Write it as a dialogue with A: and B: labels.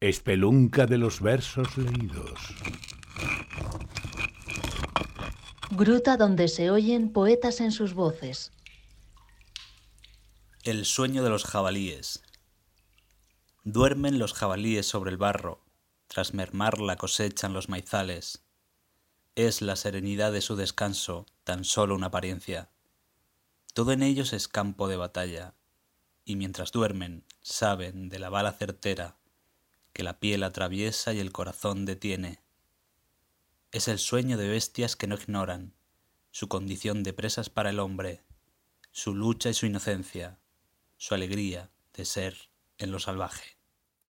A: Espelunca de los versos leídos.
B: Gruta donde se oyen poetas en sus voces.
C: El sueño de los jabalíes. Duermen los jabalíes sobre el barro, tras mermar la cosecha en los maizales. Es la serenidad de su descanso tan solo una apariencia. Todo en ellos es campo de batalla, y mientras duermen saben de la bala certera que la piel atraviesa y el corazón detiene. Es el sueño de bestias que no ignoran su condición de presas para el hombre, su lucha y su inocencia, su alegría de ser en lo salvaje.